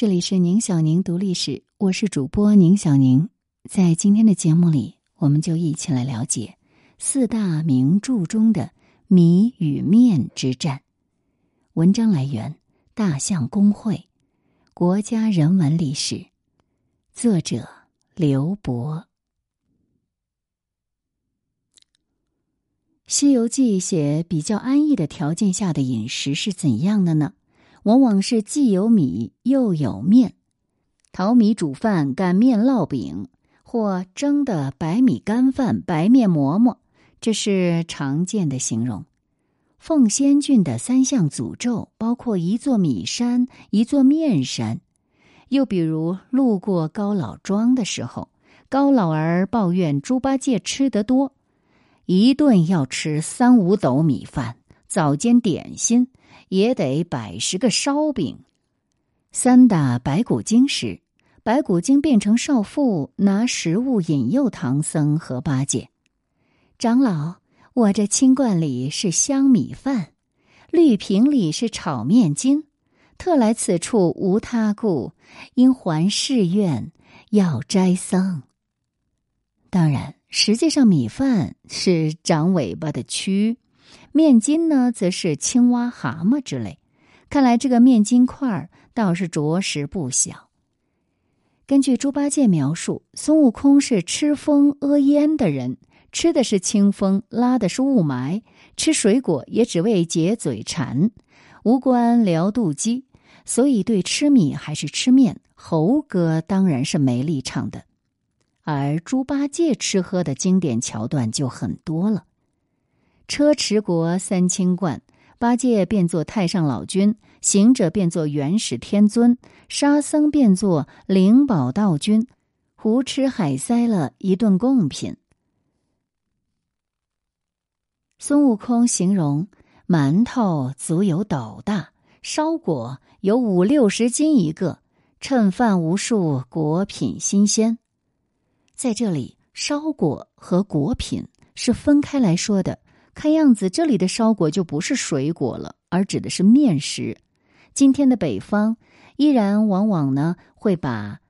这里是宁小宁读历史，我是主播宁小宁。在今天的节目里，我们就一起来了解四大名著中的米与面之战。文章来源：大象公会，国家人文历史，作者刘博。《西游记》写比较安逸的条件下的饮食是怎样的呢？往往是既有米又有面，淘米煮饭、擀面烙饼，或蒸的白米干饭、白面馍馍，这是常见的形容。凤仙郡的三项诅咒包括一座米山、一座面山。又比如路过高老庄的时候，高老儿抱怨猪八戒吃得多，一顿要吃三五斗米饭，早间点心。也得百十个烧饼。三打白骨精时，白骨精变成少妇，拿食物引诱唐僧和八戒。长老，我这青罐里是香米饭，绿瓶里是炒面筋，特来此处无他故，因还誓愿要斋僧。当然，实际上米饭是长尾巴的蛆。面筋呢，则是青蛙、蛤蟆之类。看来这个面筋块儿倒是着实不小。根据猪八戒描述，孙悟空是吃风屙烟的人，吃的是清风，拉的是雾霾，吃水果也只为解嘴馋，无关聊肚饥，所以对吃米还是吃面，猴哥当然是没立场的。而猪八戒吃喝的经典桥段就很多了。车迟国三清观，八戒变作太上老君，行者变作元始天尊，沙僧变作灵宝道君，胡吃海塞了一顿贡品。孙悟空形容馒头足有斗大，烧果有五六十斤一个，趁饭无数，果品新鲜。在这里，烧果和果品是分开来说的。看样子，这里的烧果就不是水果了，而指的是面食。今天的北方依然往往呢会把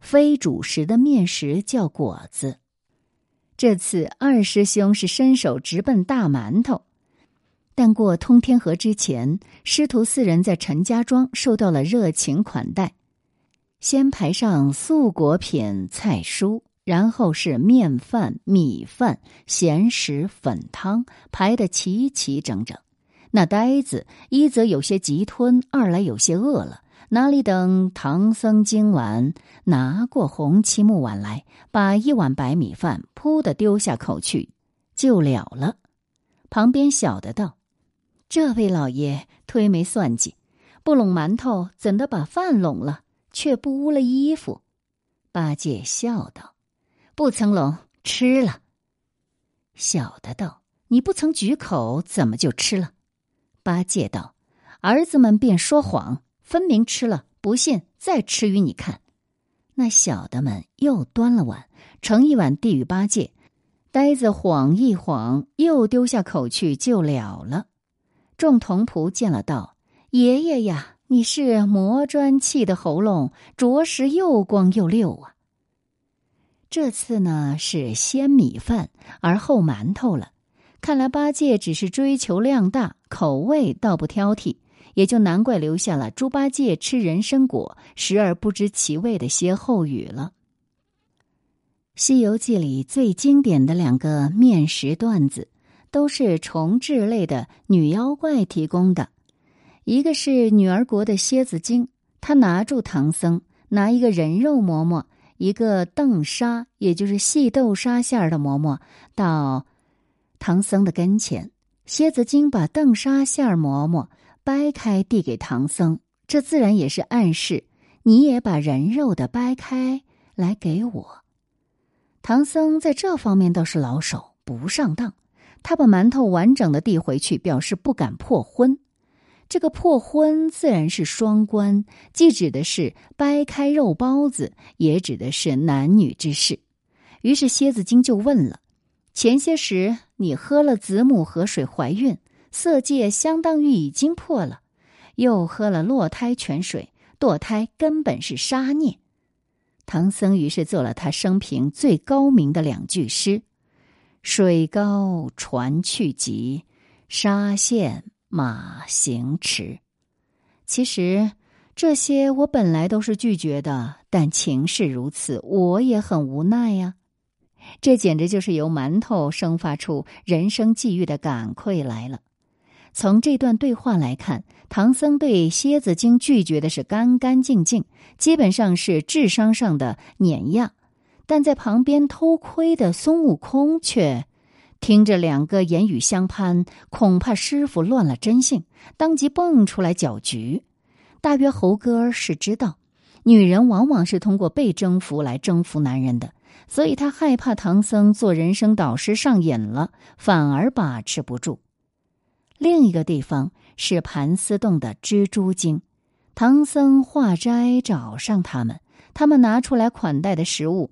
非主食的面食叫果子。这次二师兄是伸手直奔大馒头，但过通天河之前，师徒四人在陈家庄受到了热情款待，先排上素果品菜蔬。然后是面饭、米饭、咸食、粉汤，排得齐齐整整。那呆子一则有些急吞，二来有些饿了，哪里等唐僧今晚拿过红漆木碗来，把一碗白米饭扑的丢下口去，就了了。旁边小的道：“这位老爷忒没算计，不拢馒头，怎的把饭拢了，却不污了衣服？”八戒笑道。不曾拢吃了。小的道：“你不曾举口，怎么就吃了？”八戒道：“儿子们便说谎，分明吃了。不信，再吃与你看。”那小的们又端了碗，盛一碗递与八戒。呆子晃一晃，又丢下口去，就了了。众童仆见了，道：“爷爷呀，你是磨砖砌的喉咙，着实又光又溜啊。”这次呢是先米饭，而后馒头了。看来八戒只是追求量大，口味倒不挑剔，也就难怪留下了猪八戒吃人参果，时而不知其味的歇后语了。《西游记》里最经典的两个面食段子，都是虫豸类的女妖怪提供的。一个是女儿国的蝎子精，她拿住唐僧，拿一个人肉馍馍。一个豆沙，也就是细豆沙馅儿的馍馍，到唐僧的跟前，蝎子精把豆沙馅儿馍馍掰开递给唐僧，这自然也是暗示你也把人肉的掰开来给我。唐僧在这方面倒是老手，不上当，他把馒头完整的递回去，表示不敢破荤。这个破荤自然是双关，既指的是掰开肉包子，也指的是男女之事。于是蝎子精就问了：前些时你喝了子母河水怀孕，色戒相当于已经破了；又喝了落胎泉水，堕胎根本是杀孽。唐僧于是做了他生平最高明的两句诗：“水高船去急，沙陷马行迟。”其实这些我本来都是拒绝的，但情势如此，我也很无奈呀。这简直就是由馒头生发出人生际遇的感愧来了。从这段对话来看，唐僧对蝎子精拒绝的是干干净净，基本上是智商上的碾压；但在旁边偷窥的孙悟空却听着两个言语相攀，恐怕师傅乱了真性，当即蹦出来搅局。大约猴哥是知道，女人往往是通过被征服来征服男人的，所以他害怕唐僧做人生导师上瘾了，反而把持不住。另一个地方是盘丝洞的蜘蛛精，唐僧化斋找上他们，他们拿出来款待的食物，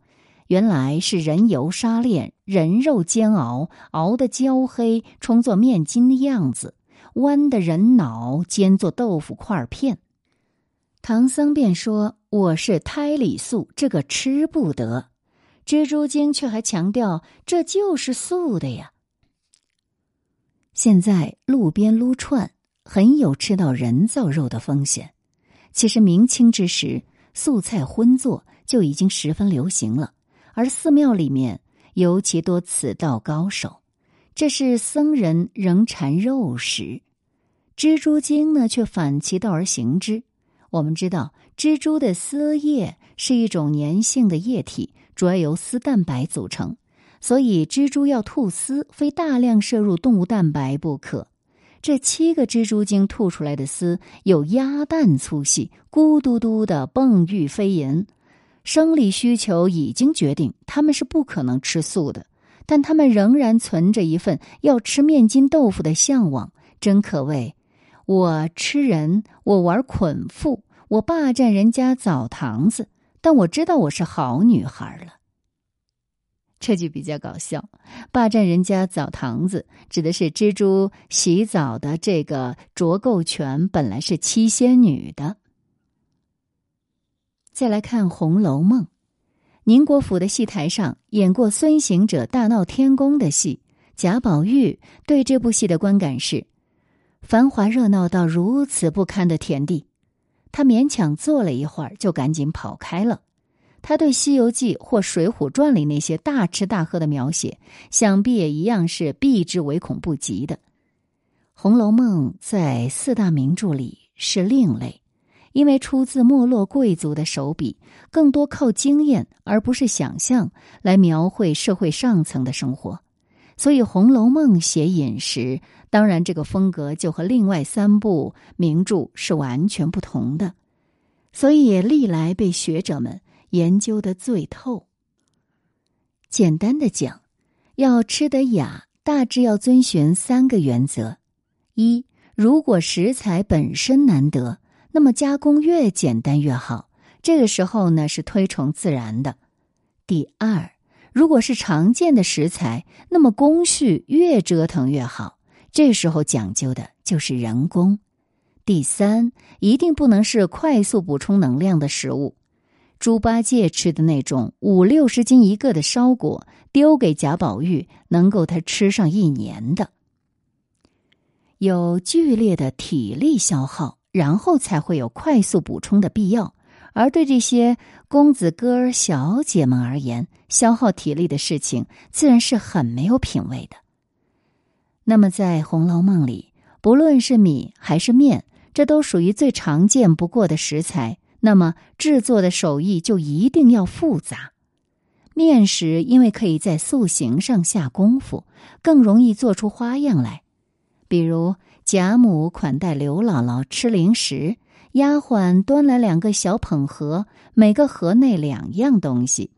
原来是人油沙炼、人肉煎熬，熬得焦黑，充作面筋的样子；弯的人脑煎作豆腐块片。唐僧便说：“我是胎里素，这个吃不得。”蜘蛛精却还强调：“这就是素的呀。”现在路边撸串很有吃到人造肉的风险。其实明清之时，素菜荤做就已经十分流行了，而寺庙里面尤其多此道高手。这是僧人仍馋肉食，蜘蛛精呢却反其道而行之。我们知道，蜘蛛的丝液是一种粘性的液体，主要由丝蛋白组成。所以，蜘蛛要吐丝，非大量摄入动物蛋白不可。这七个蜘蛛精吐出来的丝有鸭蛋粗细，咕嘟嘟的蹦欲飞吟。生理需求已经决定，他们是不可能吃素的，但他们仍然存着一份要吃面筋豆腐的向往。真可谓，我吃人，我玩捆缚，我霸占人家澡堂子，但我知道我是好女孩了。这句比较搞笑，霸占人家澡堂子，指的是蜘蛛洗澡的这个着垢权本来是七仙女的。再来看《红楼梦》，宁国府的戏台上演过孙行者大闹天宫的戏，贾宝玉对这部戏的观感是：繁华热闹到如此不堪的田地，他勉强坐了一会儿，就赶紧跑开了。他对《西游记》或《水浒传》里那些大吃大喝的描写，想必也一样是避之唯恐不及的。《红楼梦》在四大名著里是另类，因为出自没落贵族的手笔，更多靠经验而不是想象来描绘社会上层的生活，所以《红楼梦》写饮食，当然这个风格就和另外三部名著是完全不同的，所以也历来被学者们。研究的最透。简单的讲，要吃得雅，大致要遵循三个原则：一，如果食材本身难得，那么加工越简单越好。这个时候呢，是推崇自然的；第二，如果是常见的食材，那么工序越折腾越好。这时候讲究的就是人工；第三，一定不能是快速补充能量的食物。猪八戒吃的那种五六十斤一个的烧果，丢给贾宝玉，能够他吃上一年的。有剧烈的体力消耗，然后才会有快速补充的必要。而对这些公子哥儿、小姐们而言，消耗体力的事情自然是很没有品味的。那么，在《红楼梦》里，不论是米还是面，这都属于最常见不过的食材。那么制作的手艺就一定要复杂。面食因为可以在塑形上下功夫，更容易做出花样来。比如贾母款待刘姥姥吃零食，丫鬟端来两个小捧盒，每个盒内两样东西，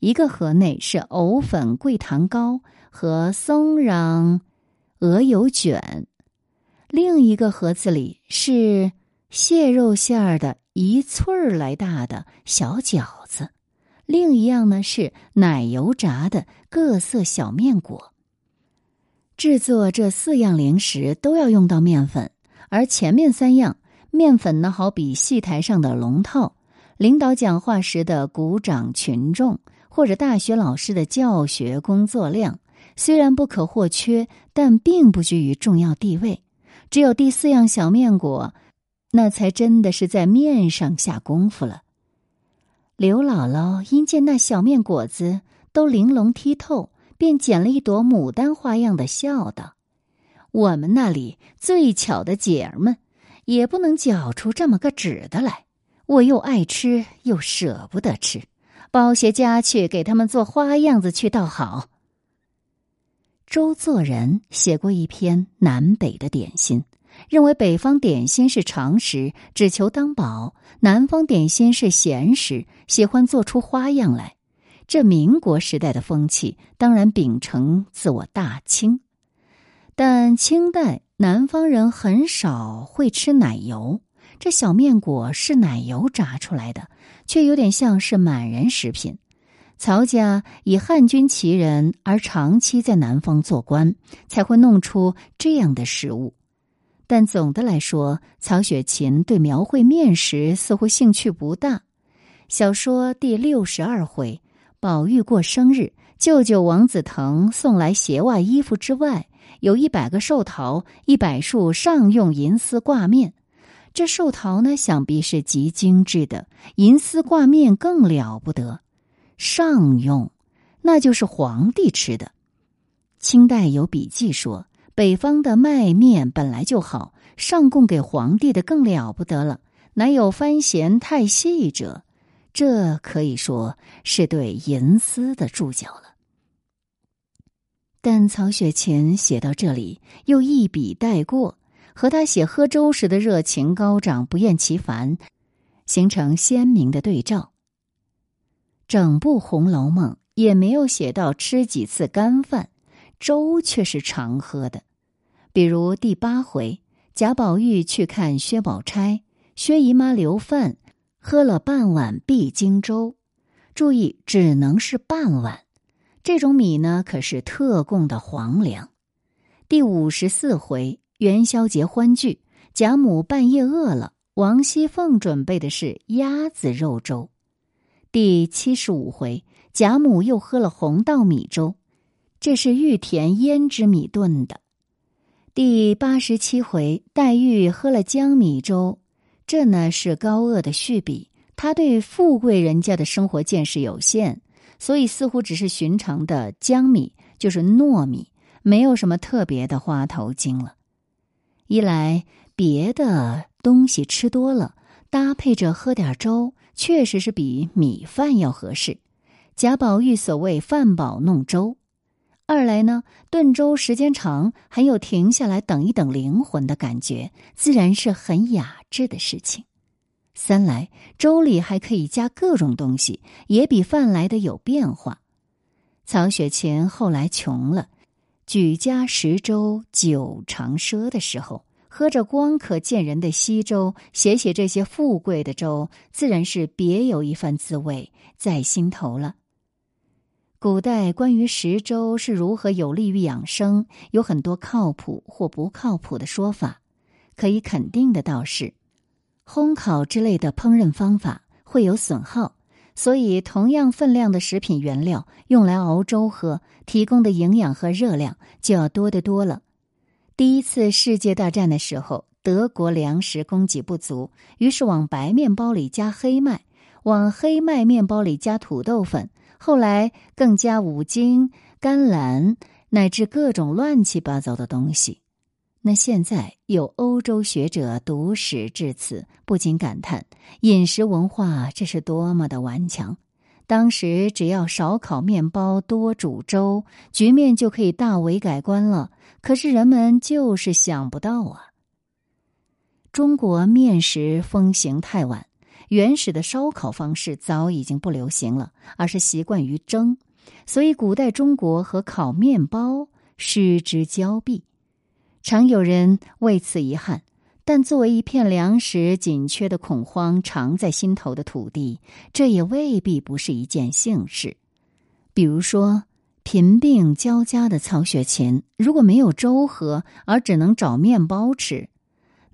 一个盒内是藕粉桂糖糕和松瓤鹅油卷，另一个盒子里是蟹肉馅儿的。一寸儿来大的小饺子，另一样呢是奶油炸的各色小面果。制作这四样零食都要用到面粉，而前面三样面粉呢，好比戏台上的龙套，领导讲话时的鼓掌群众，或者大学老师的教学工作量，虽然不可或缺，但并不居于重要地位。只有第四样小面果，那才真的是在面上下功夫了。刘姥姥因见那小面果子都玲珑剔透，便捡了一朵牡丹花样的，笑道：“我们那里最巧的姐儿们。”也不能搅出这么个纸的来，我又爱吃又舍不得吃，包些家去给他们做花样子去倒好。周作人写过一篇南北的点心，认为北方点心是常食，只求当饱；南方点心是闲食，喜欢做出花样来。这民国时代的风气，当然秉承自我大清，但清代。南方人很少会吃奶油，这小面果是奶油炸出来的，却有点像是满人食品。曹家以汉军旗人而长期在南方做官，才会弄出这样的食物。但总的来说，曹雪芹对描绘面食似乎兴趣不大。小说第六十二回，宝玉过生日，舅舅王子腾送来鞋袜衣服之外。有一百个寿桃，一百束上用银丝挂面。这寿桃呢，想必是极精致的；银丝挂面更了不得。上用，那就是皇帝吃的。清代有笔记说，北方的麦面本来就好，上供给皇帝的更了不得了，乃有番咸太细者？这可以说是对银丝的注脚了。但曹雪芹写到这里，又一笔带过，和他写喝粥时的热情高涨、不厌其烦，形成鲜明的对照。整部《红楼梦》也没有写到吃几次干饭，粥却是常喝的。比如第八回，贾宝玉去看薛宝钗，薛姨妈留饭，喝了半碗碧京粥，注意只能是半碗。这种米呢，可是特供的皇粮。第五十四回元宵节欢聚，贾母半夜饿了，王熙凤准备的是鸭子肉粥。第七十五回，贾母又喝了红稻米粥，这是玉田胭脂米炖的。第八十七回，黛玉喝了江米粥，这呢是高鹗的续笔，他对富贵人家的生活见识有限。所以似乎只是寻常的江米，就是糯米，没有什么特别的花头精了。一来别的东西吃多了，搭配着喝点粥，确实是比米饭要合适。贾宝玉所谓“饭饱弄粥”。二来呢，炖粥时间长，还有停下来等一等灵魂的感觉，自然是很雅致的事情。三来粥里还可以加各种东西，也比饭来的有变化。曹雪芹后来穷了，举家食粥酒长赊的时候，喝着光可见人的稀粥，写写这些富贵的粥，自然是别有一番滋味在心头了。古代关于食粥是如何有利于养生，有很多靠谱或不靠谱的说法。可以肯定的倒是。烘烤之类的烹饪方法会有损耗，所以同样分量的食品原料用来熬粥喝，提供的营养和热量就要多得多了。第一次世界大战的时候，德国粮食供给不足，于是往白面包里加黑麦，往黑麦面包里加土豆粉，后来更加五金、甘蓝，乃至各种乱七八糟的东西。那现在有欧洲学者读史至此，不禁感叹饮食文化这是多么的顽强。当时只要少烤面包，多煮粥，局面就可以大为改观了。可是人们就是想不到啊！中国面食风行太晚，原始的烧烤方式早已经不流行了，而是习惯于蒸，所以古代中国和烤面包失之交臂。常有人为此遗憾，但作为一片粮食紧缺的恐慌常在心头的土地，这也未必不是一件幸事。比如说，贫病交加的曹雪芹，如果没有粥喝，而只能找面包吃，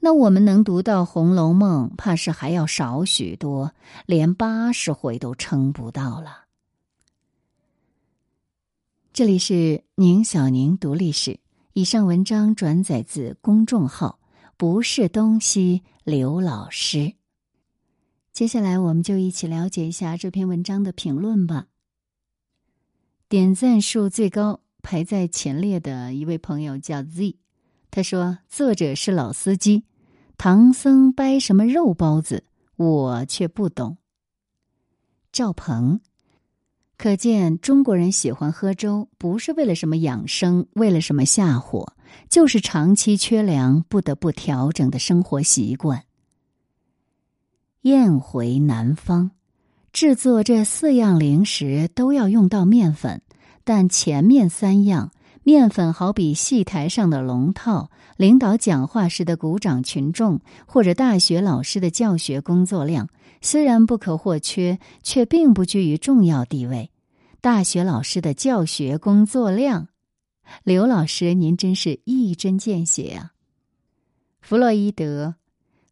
那我们能读到《红楼梦》，怕是还要少许多，连八十回都撑不到了。这里是宁小宁读历史，以上文章转载自公众号“不是东西”刘老师。接下来，我们就一起了解一下这篇文章的评论吧。点赞数最高、排在前列的一位朋友叫 Z，他说：“作者是老司机。”唐僧掰什么肉包子，我却不懂。赵鹏，可见中国人喜欢喝粥，不是为了什么养生，为了什么下火，就是长期缺粮不得不调整的生活习惯。燕回南方，制作这四样零食都要用到面粉，但前面三样。面粉好比戏台上的龙套，领导讲话时的鼓掌群众，或者大学老师的教学工作量，虽然不可或缺，却并不居于重要地位。大学老师的教学工作量，刘老师，您真是一针见血啊！弗洛伊德，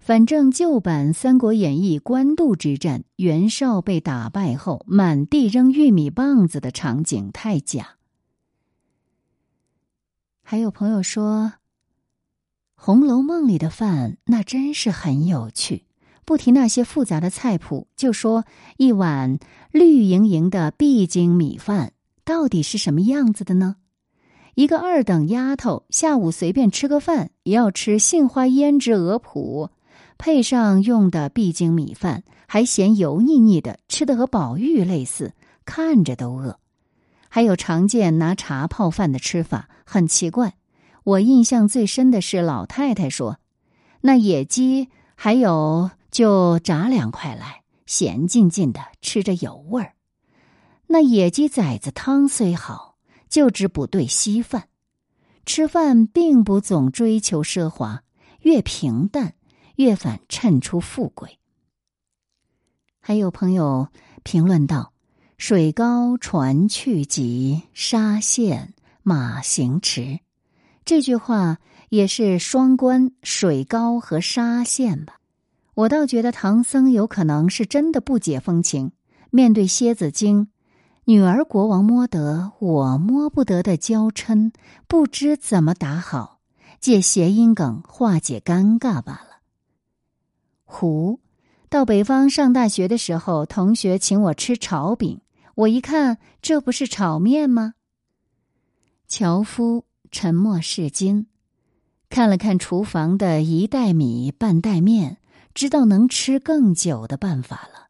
反正旧版《三国演义》官渡之战，袁绍被打败后满地扔玉米棒子的场景太假。还有朋友说，《红楼梦》里的饭那真是很有趣。不提那些复杂的菜谱，就说一碗绿莹莹的碧京米饭到底是什么样子的呢？一个二等丫头下午随便吃个饭，也要吃杏花胭脂鹅脯，配上用的碧京米饭，还嫌油腻腻的，吃的和宝玉类似，看着都饿。还有常见拿茶泡饭的吃法，很奇怪。我印象最深的是老太太说：“那野鸡还有就炸两块来，咸浸浸的吃着有味儿。那野鸡崽子汤虽好，就只补对稀饭。吃饭并不总追求奢华，越平淡越反衬出富贵。”还有朋友评论道。水高船去急，沙陷马行迟。这句话也是双关，水高和沙陷吧。我倒觉得唐僧有可能是真的不解风情，面对蝎子精，女儿国王摸得我摸不得的娇嗔，不知怎么打好，借谐音梗化解尴尬罢了。胡到北方上大学的时候，同学请我吃炒饼。我一看，这不是炒面吗？樵夫沉默是金，看了看厨房的一袋米半袋面，知道能吃更久的办法了。